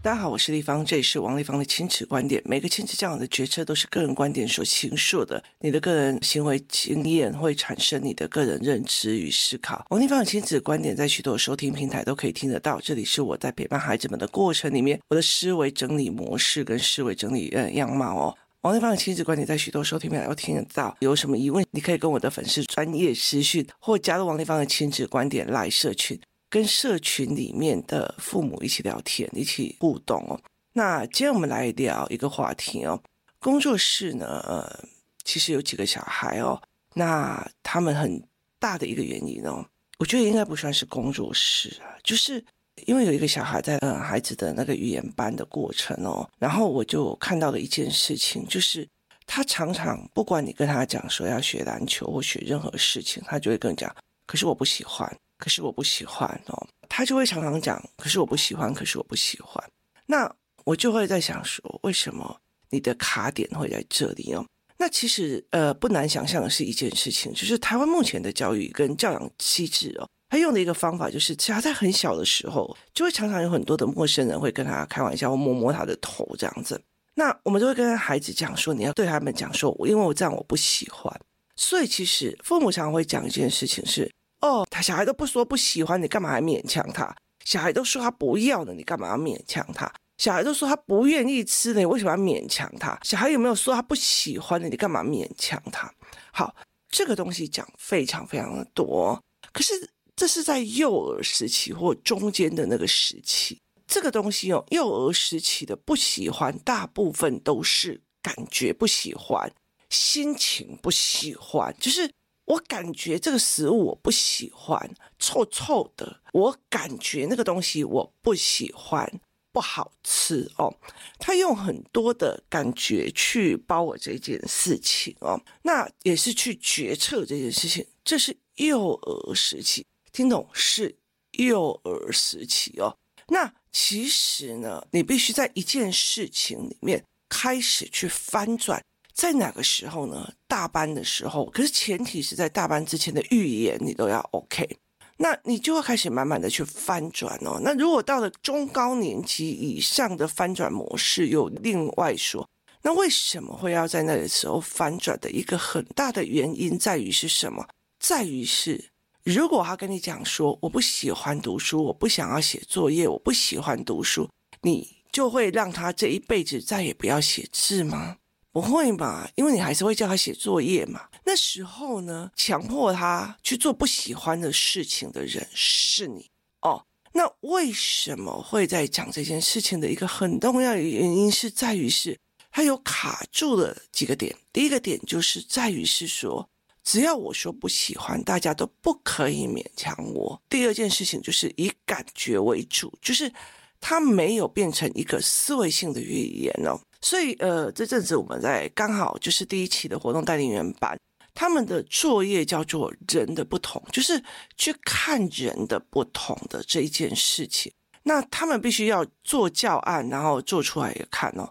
大家好，我是丽芳，这里是王丽芳的亲子观点。每个亲子教养的决策都是个人观点所形塑的，你的个人行为经验会产生你的个人认知与思考。王丽芳的亲子观点在许多收听平台都可以听得到。这里是我在陪伴孩子们的过程里面，我的思维整理模式跟思维整理呃样貌哦。王丽芳的亲子观点在许多收听平台都听得到。有什么疑问，你可以跟我的粉丝专业私讯，或加入王丽芳的亲子观点来社群。跟社群里面的父母一起聊天，一起互动哦。那今天我们来聊一个话题哦。工作室呢，呃，其实有几个小孩哦。那他们很大的一个原因哦，我觉得应该不算是工作室啊，就是因为有一个小孩在呃孩子的那个语言班的过程哦，然后我就看到了一件事情，就是他常常不管你跟他讲说要学篮球或学任何事情，他就会跟你讲，可是我不喜欢。可是我不喜欢哦，他就会常常讲，可是我不喜欢，可是我不喜欢。那我就会在想说，为什么你的卡点会在这里哦？那其实呃不难想象的是一件事情，就是台湾目前的教育跟教养机制哦，他用的一个方法就是，只要在很小的时候，就会常常有很多的陌生人会跟他开玩笑，或摸摸他的头这样子。那我们就会跟孩子讲说，你要对他们讲说，因为我这样我不喜欢。所以其实父母常常会讲一件事情是。哦，他小孩都不说不喜欢，你干嘛还勉强他？小孩都说他不要了，你干嘛要勉强他？小孩都说他不愿意吃的，你为什么要勉强他？小孩有没有说他不喜欢的？你干嘛勉强他？好，这个东西讲非常非常的多，可是这是在幼儿时期或中间的那个时期，这个东西哦，幼儿时期的不喜欢，大部分都是感觉不喜欢，心情不喜欢，就是。我感觉这个食物我不喜欢，臭臭的。我感觉那个东西我不喜欢，不好吃哦。他用很多的感觉去包我这件事情哦，那也是去决策这件事情。这是幼儿时期，听懂？是幼儿时期哦。那其实呢，你必须在一件事情里面开始去翻转。在哪个时候呢？大班的时候，可是前提是在大班之前的预言你都要 OK，那你就会开始慢慢的去翻转哦。那如果到了中高年级以上的翻转模式，又另外说，那为什么会要在那个时候翻转的一个很大的原因在于是什么？在于是，如果他跟你讲说我不喜欢读书，我不想要写作业，我不喜欢读书，你就会让他这一辈子再也不要写字吗？不会嘛，因为你还是会叫他写作业嘛。那时候呢，强迫他去做不喜欢的事情的人是你哦。那为什么会在讲这件事情的一个很重要的原因是在于是他有卡住了几个点。第一个点就是在于是说，只要我说不喜欢，大家都不可以勉强我。第二件事情就是以感觉为主，就是他没有变成一个思维性的语言哦。所以，呃，这阵子我们在刚好就是第一期的活动带领员班，他们的作业叫做“人的不同”，就是去看人的不同的这一件事情。那他们必须要做教案，然后做出来也看哦。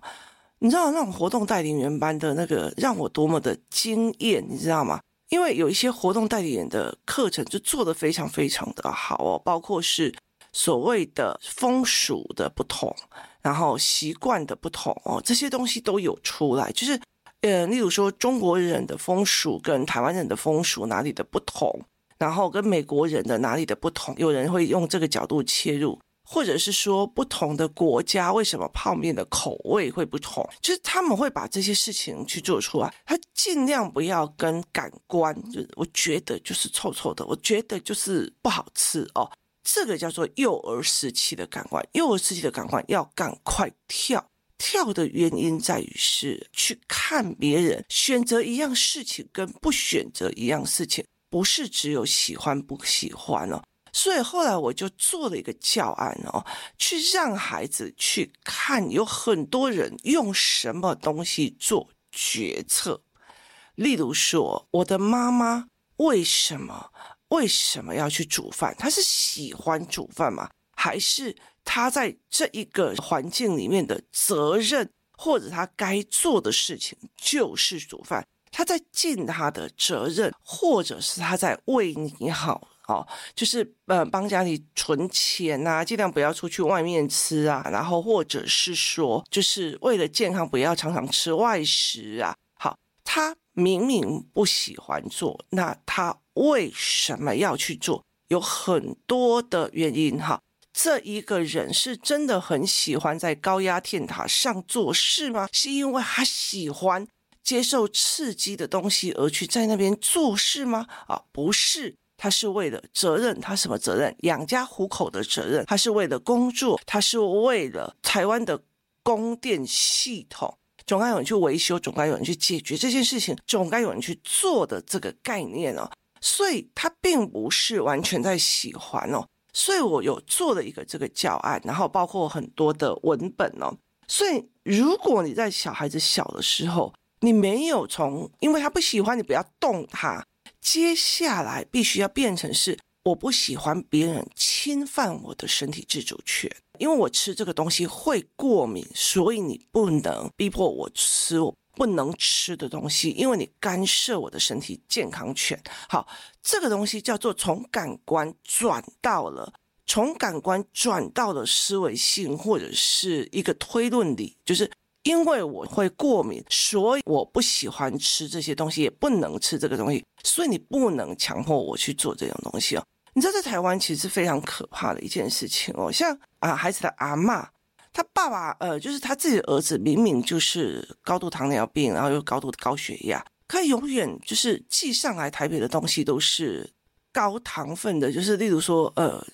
你知道那种活动带领员班的那个让我多么的惊艳，你知道吗？因为有一些活动带领员的课程就做得非常非常的好哦，包括是。所谓的风俗的不同，然后习惯的不同哦，这些东西都有出来。就是，呃，例如说中国人的风俗跟台湾人的风俗哪里的不同，然后跟美国人的哪里的不同，有人会用这个角度切入，或者是说不同的国家为什么泡面的口味会不同，就是他们会把这些事情去做出来，他尽量不要跟感官，就我觉得就是臭臭的，我觉得就是不好吃哦。这个叫做幼儿时期的感官，幼儿时期的感官要赶快跳。跳的原因在于是去看别人选择一样事情跟不选择一样事情，不是只有喜欢不喜欢哦。所以后来我就做了一个教案哦，去让孩子去看有很多人用什么东西做决策。例如说，我的妈妈为什么？为什么要去煮饭？他是喜欢煮饭吗？还是他在这一个环境里面的责任，或者他该做的事情就是煮饭？他在尽他的责任，或者是他在为你好哦，就是呃帮家里存钱呐，尽量不要出去外面吃啊，然后或者是说，就是为了健康，不要常常吃外食啊。好，他明明不喜欢做，那他为什么要去做？有很多的原因哈。这一个人是真的很喜欢在高压电塔上做事吗？是因为他喜欢接受刺激的东西而去在那边做事吗？啊，不是，他是为了责任，他什么责任？养家糊口的责任。他是为了工作，他是为了台湾的供电系统，总该有人去维修，总该有人去解决这件事情，总该有人去做的这个概念哦。所以他并不是完全在喜欢哦。所以我有做了一个这个教案，然后包括很多的文本哦。所以如果你在小孩子小的时候，你没有从，因为他不喜欢，你不要动他。接下来必须要变成是，我不喜欢别人侵犯我的身体自主权，因为我吃这个东西会过敏，所以你不能逼迫我吃我。不能吃的东西，因为你干涉我的身体健康权。好，这个东西叫做从感官转到了，从感官转到了思维性或者是一个推论里，就是因为我会过敏，所以我不喜欢吃这些东西，也不能吃这个东西，所以你不能强迫我去做这种东西哦。你知道在台湾其实是非常可怕的一件事情哦，像啊孩子的阿嬷。他爸爸，呃，就是他自己的儿子，明明就是高度糖尿病，然后又高度的高血压，他永远就是寄上来台北的东西都是高糖分的，就是例如说，呃，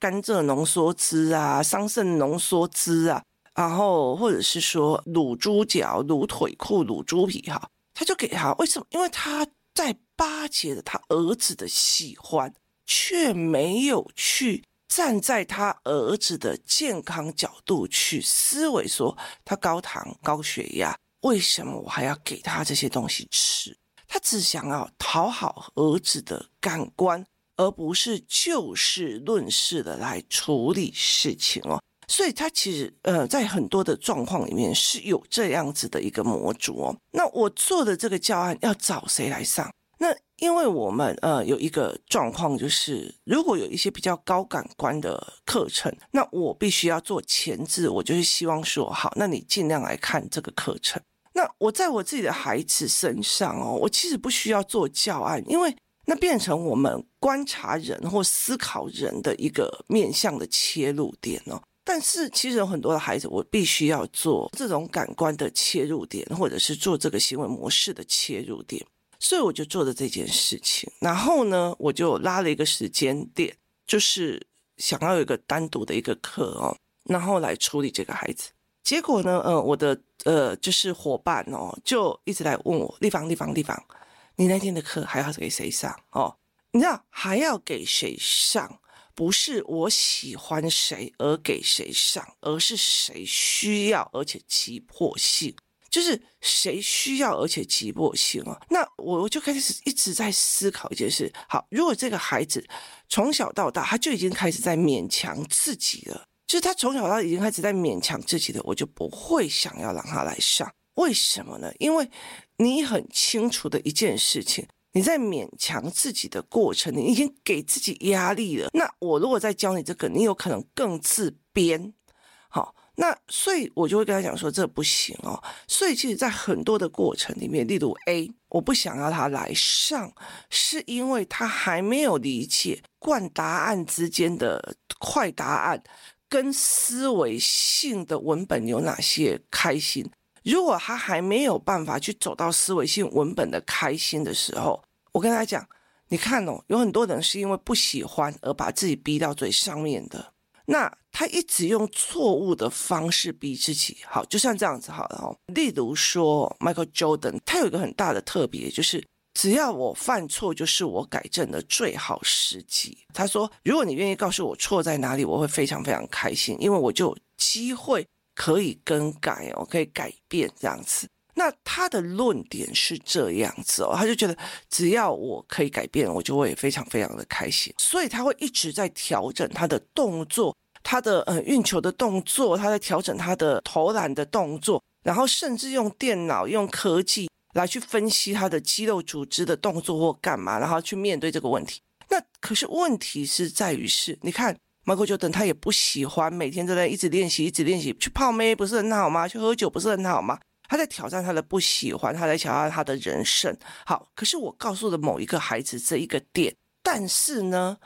甘蔗浓缩汁啊，桑葚浓缩汁啊，然后或者是说卤猪脚、卤腿裤、卤猪皮，哈，他就给他，为什么？因为他在巴结了他儿子的喜欢，却没有去。站在他儿子的健康角度去思维，说他高糖高血压，为什么我还要给他这些东西吃？他只想要讨好儿子的感官，而不是就事论事的来处理事情哦。所以，他其实呃，在很多的状况里面是有这样子的一个模组哦。那我做的这个教案要找谁来上？因为我们呃有一个状况，就是如果有一些比较高感官的课程，那我必须要做前置，我就是希望说，好，那你尽量来看这个课程。那我在我自己的孩子身上哦，我其实不需要做教案，因为那变成我们观察人或思考人的一个面向的切入点哦。但是其实有很多的孩子，我必须要做这种感官的切入点，或者是做这个行为模式的切入点。所以我就做了这件事情，然后呢，我就拉了一个时间点，就是想要有一个单独的一个课哦，然后来处理这个孩子。结果呢，呃，我的呃就是伙伴哦，就一直来问我，丽芳，丽芳，丽芳，你那天的课还要给谁上哦？你知道还要给谁上？不是我喜欢谁而给谁上，而是谁需要而且急迫性。就是谁需要，而且急迫性啊？那我我就开始一直在思考一件事。好，如果这个孩子从小到大他就已经开始在勉强自己了，就是他从小到大已经开始在勉强自己的，我就不会想要让他来上。为什么呢？因为你很清楚的一件事情，你在勉强自己的过程，你已经给自己压力了。那我如果再教你这个，你有可能更自编。好。那所以，我就会跟他讲说，这不行哦。所以，其实，在很多的过程里面，例如 A，我不想要他来上，是因为他还没有理解灌答案之间的快答案跟思维性的文本有哪些开心。如果他还没有办法去走到思维性文本的开心的时候，我跟他讲，你看哦，有很多人是因为不喜欢而把自己逼到最上面的。那他一直用错误的方式逼自己，好，就像这样子好了哦。例如说，Michael Jordan，他有一个很大的特别，就是只要我犯错，就是我改正的最好时机。他说，如果你愿意告诉我错在哪里，我会非常非常开心，因为我就有机会可以更改哦，可以改变这样子。那他的论点是这样子哦，他就觉得只要我可以改变，我就会非常非常的开心，所以他会一直在调整他的动作，他的呃运球的动作，他在调整他的投篮的动作，然后甚至用电脑用科技来去分析他的肌肉组织的动作或干嘛，然后去面对这个问题。那可是问题是在于是，你看。Michael Jordan 他也不喜欢每天都在一直练习，一直练习。去泡妹不是很好吗？去喝酒不是很好吗？他在挑战他的不喜欢，他在挑战他的人生。好，可是我告诉了某一个孩子这一个点，但是呢，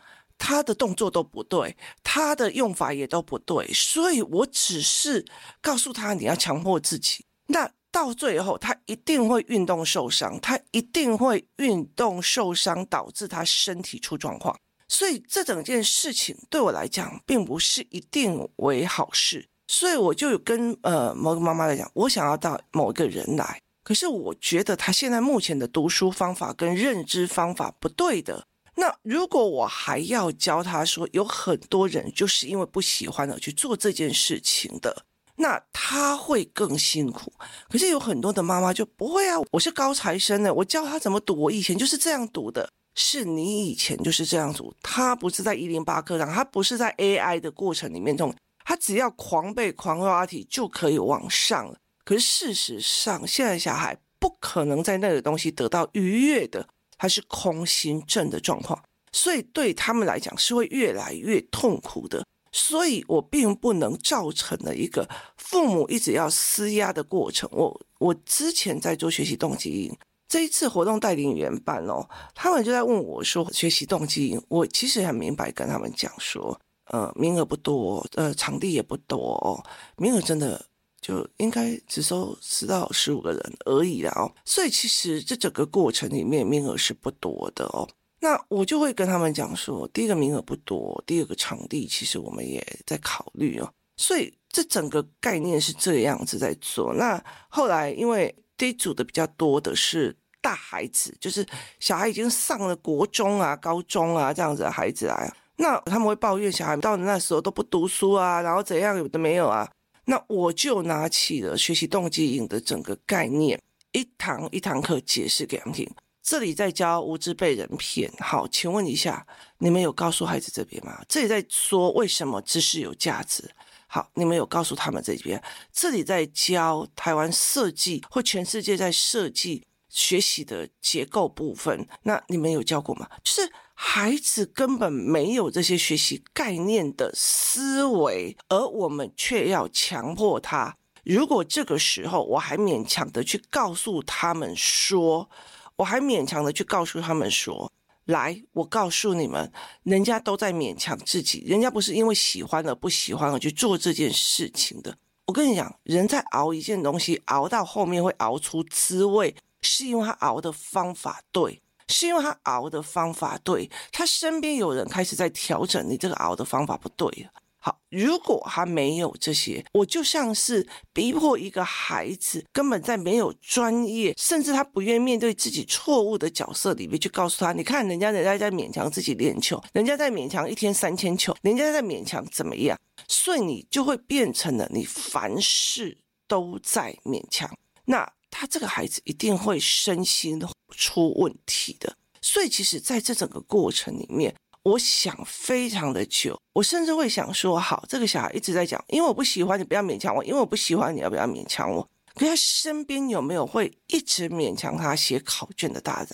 他的动作都不对，他的用法也都不对，所以我只是告诉他你要强迫自己。那到最后，他一定会运动受伤，他一定会运动受伤，导致他身体出状况。所以这整件事情对我来讲，并不是一定为好事。所以我就跟呃某个妈妈来讲，我想要到某一个人来，可是我觉得他现在目前的读书方法跟认知方法不对的。那如果我还要教他说，有很多人就是因为不喜欢而去做这件事情的，那他会更辛苦。可是有很多的妈妈就不会啊，我是高材生呢，我教他怎么读，我以前就是这样读的。是你以前就是这样读，他不是在一零八课上，他不是在 AI 的过程里面中，他只要狂背狂刷题就可以往上了。可是事实上，现在小孩不可能在那个东西得到愉悦的，他是空心症的状况，所以对他们来讲是会越来越痛苦的。所以我并不能造成了一个父母一直要施压的过程。我我之前在做学习动机营。这一次活动带领员班哦，他们就在问我说：“学习动机营，我其实很明白跟他们讲说，呃，名额不多，呃，场地也不多，哦名额真的就应该只收十到十五个人而已啦哦。所以其实这整个过程里面名额是不多的哦。那我就会跟他们讲说，第一个名额不多，第二个场地其实我们也在考虑哦。所以这整个概念是这样子在做。那后来因为这一组的比较多的是。大孩子就是小孩已经上了国中啊、高中啊这样子的孩子啊，那他们会抱怨小孩到那时候都不读书啊，然后怎样有的没有啊。那我就拿起了学习动机营的整个概念，一堂一堂课解释给他们听。这里在教无知被人骗，好，请问一下，你们有告诉孩子这边吗？这里在说为什么知识有价值，好，你们有告诉他们这边？这里在教台湾设计或全世界在设计。学习的结构部分，那你们有教过吗？就是孩子根本没有这些学习概念的思维，而我们却要强迫他。如果这个时候我还勉强的去告诉他们说，我还勉强的去告诉他们说，来，我告诉你们，人家都在勉强自己，人家不是因为喜欢而不喜欢而去做这件事情的。我跟你讲，人在熬一件东西，熬到后面会熬出滋味。是因为他熬的方法对，是因为他熬的方法对，他身边有人开始在调整，你这个熬的方法不对。好，如果他没有这些，我就像是逼迫一个孩子，根本在没有专业，甚至他不愿意面对自己错误的角色里面，去告诉他，你看人家人家在勉强自己练球，人家在勉强一天三千球，人家在勉强怎么样，所以你就会变成了你凡事都在勉强。那。他这个孩子一定会身心出问题的，所以其实在这整个过程里面，我想非常的久，我甚至会想说，好，这个小孩一直在讲，因为我不喜欢你，不要勉强我，因为我不喜欢你，要不要勉强我？可他身边有没有会一直勉强他写考卷的大人？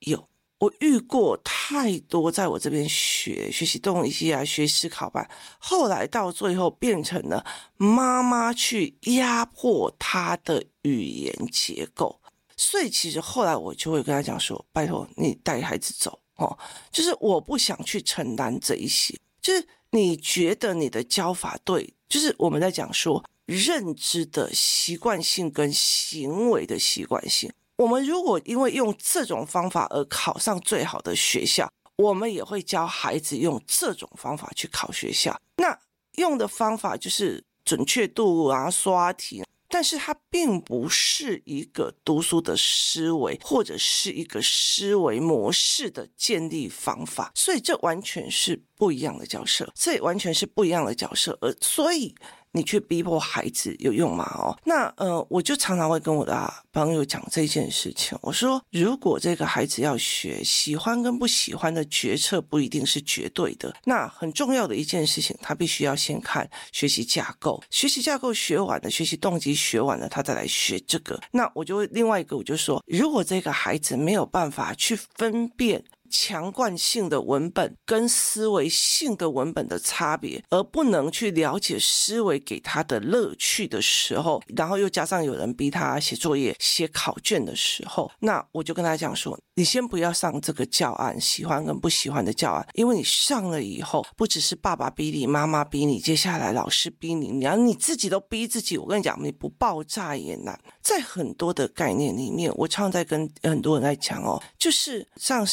有。我遇过太多，在我这边学学习动机啊，学思考班，后来到最后变成了妈妈去压迫他的语言结构，所以其实后来我就会跟他讲说：“拜托你带孩子走哦，就是我不想去承担这一些，就是你觉得你的教法对，就是我们在讲说认知的习惯性跟行为的习惯性。”我们如果因为用这种方法而考上最好的学校，我们也会教孩子用这种方法去考学校。那用的方法就是准确度啊，刷题，但是它并不是一个读书的思维，或者是一个思维模式的建立方法。所以这完全是不一样的角色，这完全是不一样的角色。而所以。你去逼迫孩子有用吗？哦，那呃，我就常常会跟我的朋友讲这件事情。我说，如果这个孩子要学，喜欢跟不喜欢的决策不一定是绝对的。那很重要的一件事情，他必须要先看学习架构，学习架构学完了，学习动机学完了，他再来学这个。那我就会另外一个，我就说，如果这个孩子没有办法去分辨强惯性的文本跟思维性的文本的差别，而不能去了解思维给他的乐趣的时候，然后又加上有人逼他写作业、写考卷的时候，那我就跟他讲说：你先不要上这个教案，喜欢跟不喜欢的教案，因为你上了以后，不只是爸爸逼你、妈妈逼你，接下来老师逼你，你要你自己都逼自己。我跟你讲，你不爆炸也难。在很多的概念里面，我常常在跟很多人在讲哦，就是上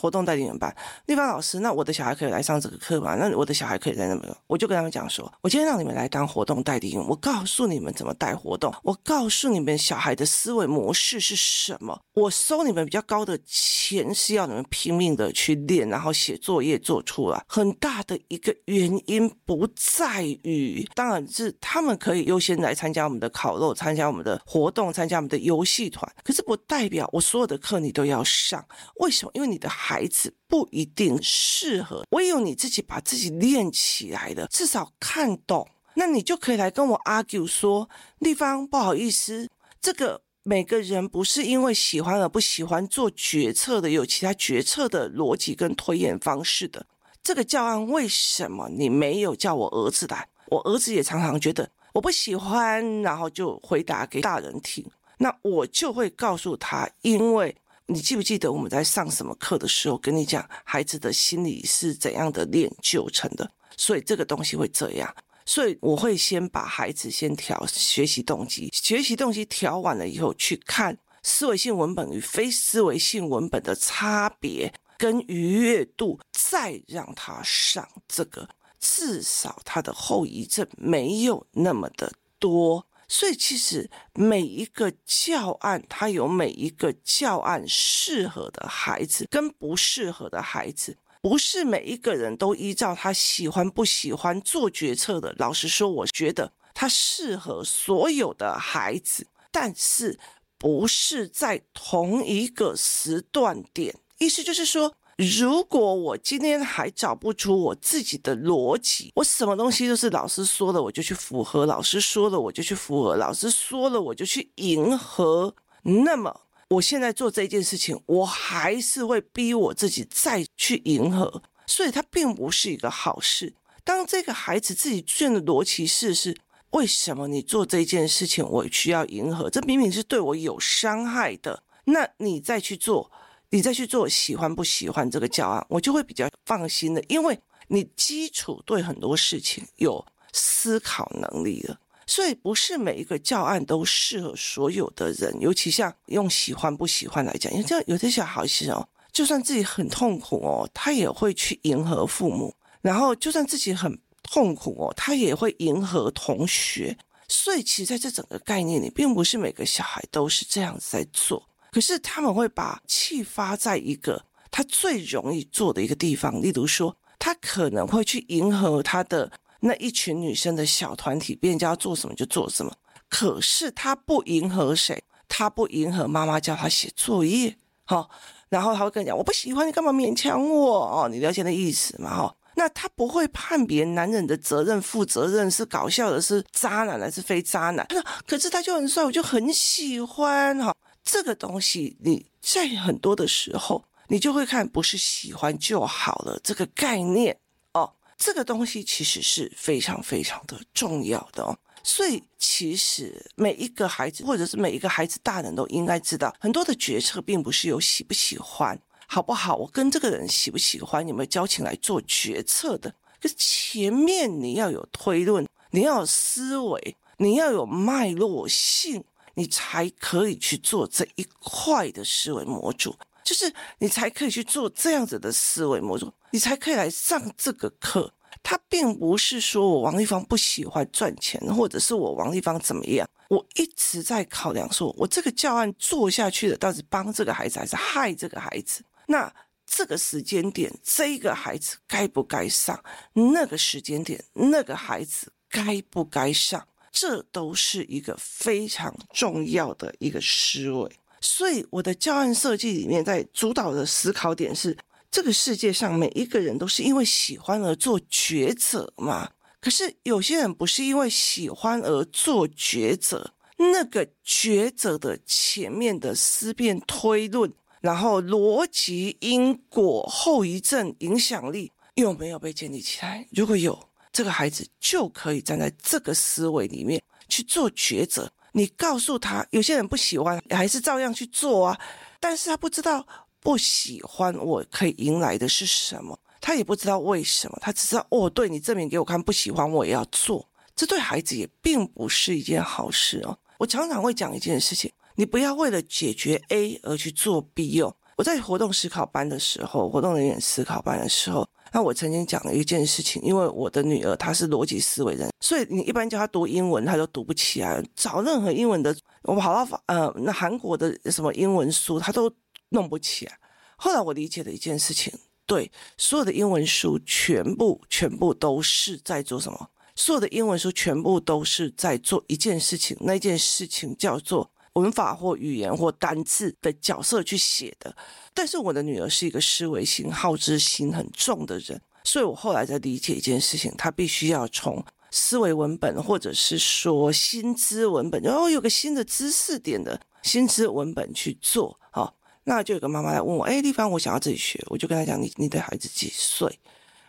活动带领人班，丽芳老师，那我的小孩可以来上这个课吗？那我的小孩可以在那边，我就跟他们讲说，我今天让你们来当活动带领人，我告诉你们怎么带活动，我告诉你们小孩的思维模式是什么，我收你们比较高的钱是要你们拼命的去练，然后写作业做出来。很大的一个原因不在于，当然是他们可以优先来参加我们的烤肉，参加我们的活动。参加我们的游戏团，可是不代表我所有的课你都要上。为什么？因为你的孩孩子不一定适合。唯有你自己把自己练起来的，至少看懂，那你就可以来跟我 argue 说，丽芳不好意思，这个每个人不是因为喜欢而不喜欢做决策的，有其他决策的逻辑跟推演方式的。这个教案为什么你没有叫我儿子来？我儿子也常常觉得。我不喜欢，然后就回答给大人听。那我就会告诉他，因为你记不记得我们在上什么课的时候，跟你讲孩子的心理是怎样的练就成的，所以这个东西会这样。所以我会先把孩子先调学习动机，学习动机调完了以后，去看思维性文本与非思维性文本的差别跟愉悦度，再让他上这个。至少他的后遗症没有那么的多，所以其实每一个教案，它有每一个教案适合的孩子跟不适合的孩子，不是每一个人都依照他喜欢不喜欢做决策的。老实说，我觉得他适合所有的孩子，但是不是在同一个时段点。意思就是说。如果我今天还找不出我自己的逻辑，我什么东西都是老师说了，我就去符合；老师说了，我就去符合；老师说了，我就去迎合。那么，我现在做这件事情，我还是会逼我自己再去迎合，所以它并不是一个好事。当这个孩子自己卷的逻辑是是为什么你做这件事情，我需要迎合？这明明是对我有伤害的，那你再去做。你再去做喜欢不喜欢这个教案，我就会比较放心的，因为你基础对很多事情有思考能力了，所以不是每一个教案都适合所有的人，尤其像用喜欢不喜欢来讲，因为这样有的小孩子哦，就算自己很痛苦哦，他也会去迎合父母，然后就算自己很痛苦哦，他也会迎合同学，所以其实在这整个概念里，并不是每个小孩都是这样子在做。可是他们会把气发在一个他最容易做的一个地方，例如说，他可能会去迎合他的那一群女生的小团体，别人家要做什么就做什么。可是他不迎合谁？他不迎合妈妈叫他写作业，好，然后他会跟你讲：“我不喜欢你，干嘛勉强我？”哦，你了解的意思嘛？哈，那他不会判别男人的责任、负责任是搞笑的，是渣男还是非渣男？：“可是他就很帅，我就很喜欢。”哈。这个东西你在很多的时候，你就会看不是喜欢就好了这个概念哦。这个东西其实是非常非常的重要的哦。所以其实每一个孩子，或者是每一个孩子大人都应该知道，很多的决策并不是由喜不喜欢、好不好，我跟这个人喜不喜欢，有没有交情来做决策的。可是前面你要有推论，你要有思维，你要有脉络性。你才可以去做这一块的思维模组，就是你才可以去做这样子的思维模组，你才可以来上这个课。他并不是说我王丽芳不喜欢赚钱，或者是我王丽芳怎么样。我一直在考量说，我这个教案做下去的，到底帮这个孩子还是害这个孩子？那这个时间点，这个孩子该不该上？那个时间点，那个孩子该不该上？这都是一个非常重要的一个思维，所以我的教案设计里面，在主导的思考点是：这个世界上每一个人都是因为喜欢而做抉择嘛？可是有些人不是因为喜欢而做抉择，那个抉择的前面的思辨推论，然后逻辑、因果、后遗症、影响力有没有被建立起来？如果有，这个孩子就可以站在这个思维里面去做抉择。你告诉他，有些人不喜欢，还是照样去做啊，但是他不知道不喜欢，我可以迎来的是什么？他也不知道为什么，他只知道哦，对，你证明给我看，不喜欢我也要做。这对孩子也并不是一件好事哦。我常常会讲一件事情，你不要为了解决 A 而去做 B 哦。我在活动思考班的时候，活动人员思考班的时候，那我曾经讲了一件事情，因为我的女儿她是逻辑思维人，所以你一般叫她读英文，她都读不起来。找任何英文的，我跑到呃那韩国的什么英文书，她都弄不起来。后来我理解了一件事情，对，所有的英文书全部全部都是在做什么？所有的英文书全部都是在做一件事情，那件事情叫做文法或语言或单字的角色去写的。但是我的女儿是一个思维型、好知心很重的人，所以我后来在理解一件事情，她必须要从思维文本或者是说新知文本，然后有个新的知识点的新知文本去做。好，那就有个妈妈来问我，哎，丽芳，我想要自己学，我就跟她讲，你你的孩子几岁？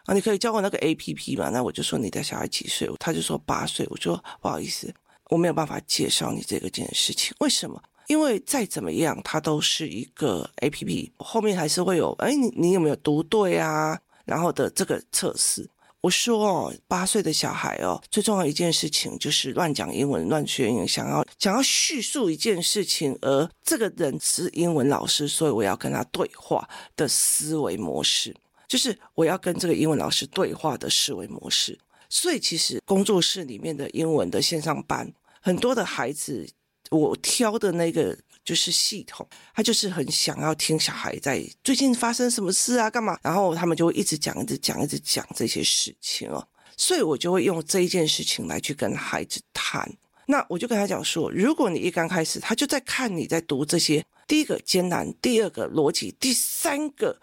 啊，你可以教我那个 APP 嘛？那我就说你的小孩几岁？他就说八岁。我说不好意思，我没有办法介绍你这个件事情。为什么？因为再怎么样，它都是一个 APP，后面还是会有哎，你你有没有读对啊？然后的这个测试。我说哦，八岁的小孩哦，最重要一件事情就是乱讲英文、乱学英文，想要想要叙述一件事情，而这个人是英文老师，所以我要跟他对话的思维模式。就是我要跟这个英文老师对话的思维模式，所以其实工作室里面的英文的线上班，很多的孩子，我挑的那个就是系统，他就是很想要听小孩在最近发生什么事啊，干嘛，然后他们就会一直讲，一直讲，一直讲这些事情哦，所以我就会用这一件事情来去跟孩子谈。那我就跟他讲说，如果你一刚开始，他就在看你在读这些，第一个艰难，第二个逻辑，第三个。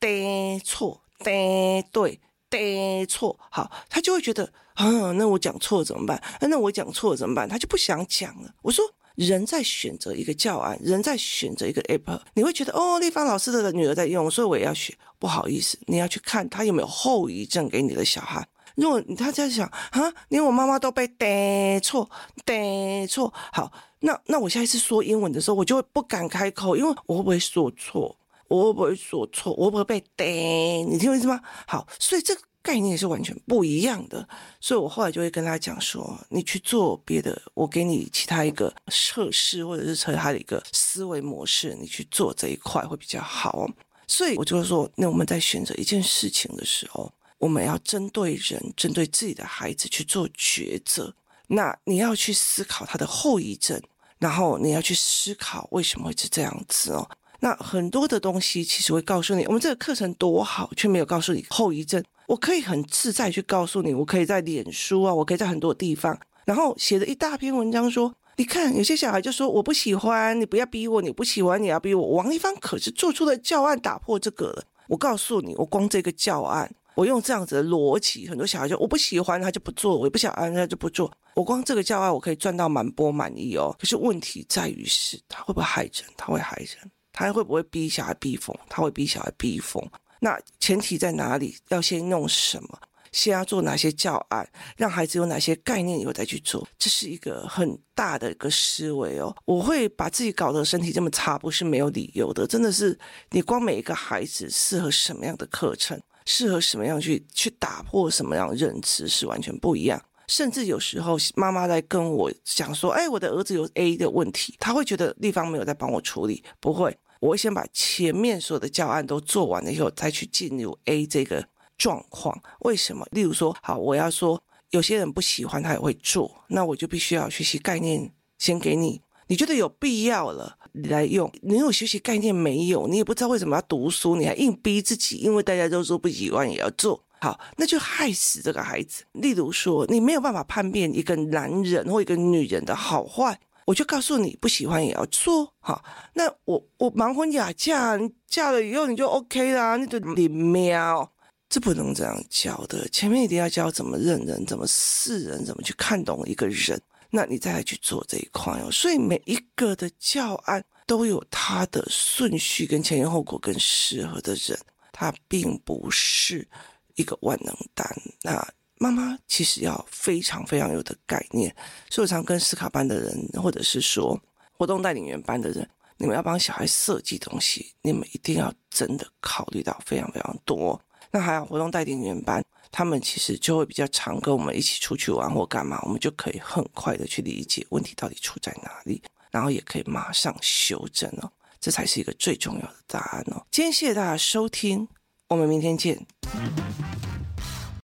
对错，对对对错，好，他就会觉得啊，那我讲错怎么办？那我讲错怎么办？他就不想讲了。我说，人在选择一个教案，人在选择一个 app，你会觉得哦，丽芳老师的女儿在用，所以我也要学。不好意思，你要去看他有没有后遗症给你的小孩。如果他在想啊，连我妈妈都被对错，对错，好，那那我下一次说英文的时候，我就会不敢开口，因为我会不会说错？我会不会说错？我会不会被逮？你听我意思吗？好，所以这个概念是完全不一样的。所以我后来就会跟他讲说：“你去做别的，我给你其他一个测试，或者是测他的一个思维模式，你去做这一块会比较好。”所以我就说：“那我们在选择一件事情的时候，我们要针对人，针对自己的孩子去做抉择。那你要去思考他的后遗症，然后你要去思考为什么会是这样子哦。”那很多的东西其实会告诉你，我们这个课程多好，却没有告诉你后遗症。我可以很自在去告诉你，我可以在脸书啊，我可以在很多地方，然后写了一大篇文章说，你看有些小孩就说我不喜欢，你不要逼我，你不喜欢你要逼我。王一帆可是做出了教案打破这个了。我告诉你，我光这个教案，我用这样子的逻辑，很多小孩就我不喜欢，他就不做；我也不想按，他就不做。我光这个教案，我可以赚到满波满意哦。可是问题在于是，他会不会害人？他会害人。他会不会逼小孩逼疯？他会逼小孩逼疯。那前提在哪里？要先弄什么？先要做哪些教案？让孩子有哪些概念以后再去做？这是一个很大的一个思维哦。我会把自己搞得身体这么差，不是没有理由的。真的是，你光每一个孩子适合什么样的课程，适合什么样去去打破什么样的认知，是完全不一样。甚至有时候妈妈在跟我讲说：“哎，我的儿子有 A 的问题。”他会觉得丽芳没有在帮我处理，不会。我先把前面所有的教案都做完了以后，再去进入 A 这个状况。为什么？例如说，好，我要说有些人不喜欢，他也会做，那我就必须要学习概念，先给你。你觉得有必要了，你来用。你有学习概念没有？你也不知道为什么要读书，你还硬逼自己，因为大家都说不喜欢也要做。好，那就害死这个孩子。例如说，你没有办法判别一个男人或一个女人的好坏。我就告诉你，不喜欢也要做，好，那我我盲婚哑嫁，嫁了以后你就 OK 啦，你就你喵，这不能这样教的。前面一定要教怎么认人，怎么识人，怎么去看懂一个人，那你再来去做这一块哦。所以每一个的教案都有它的顺序跟前因后果跟适合的人，它并不是一个万能单。那妈妈其实要非常非常有的概念，所以我常跟斯卡班的人，或者是说活动带领员班的人，你们要帮小孩设计东西，你们一定要真的考虑到非常非常多。那还有活动带领员班，他们其实就会比较常跟我们一起出去玩或干嘛，我们就可以很快的去理解问题到底出在哪里，然后也可以马上修正哦，这才是一个最重要的答案哦。今天谢谢大家收听，我们明天见。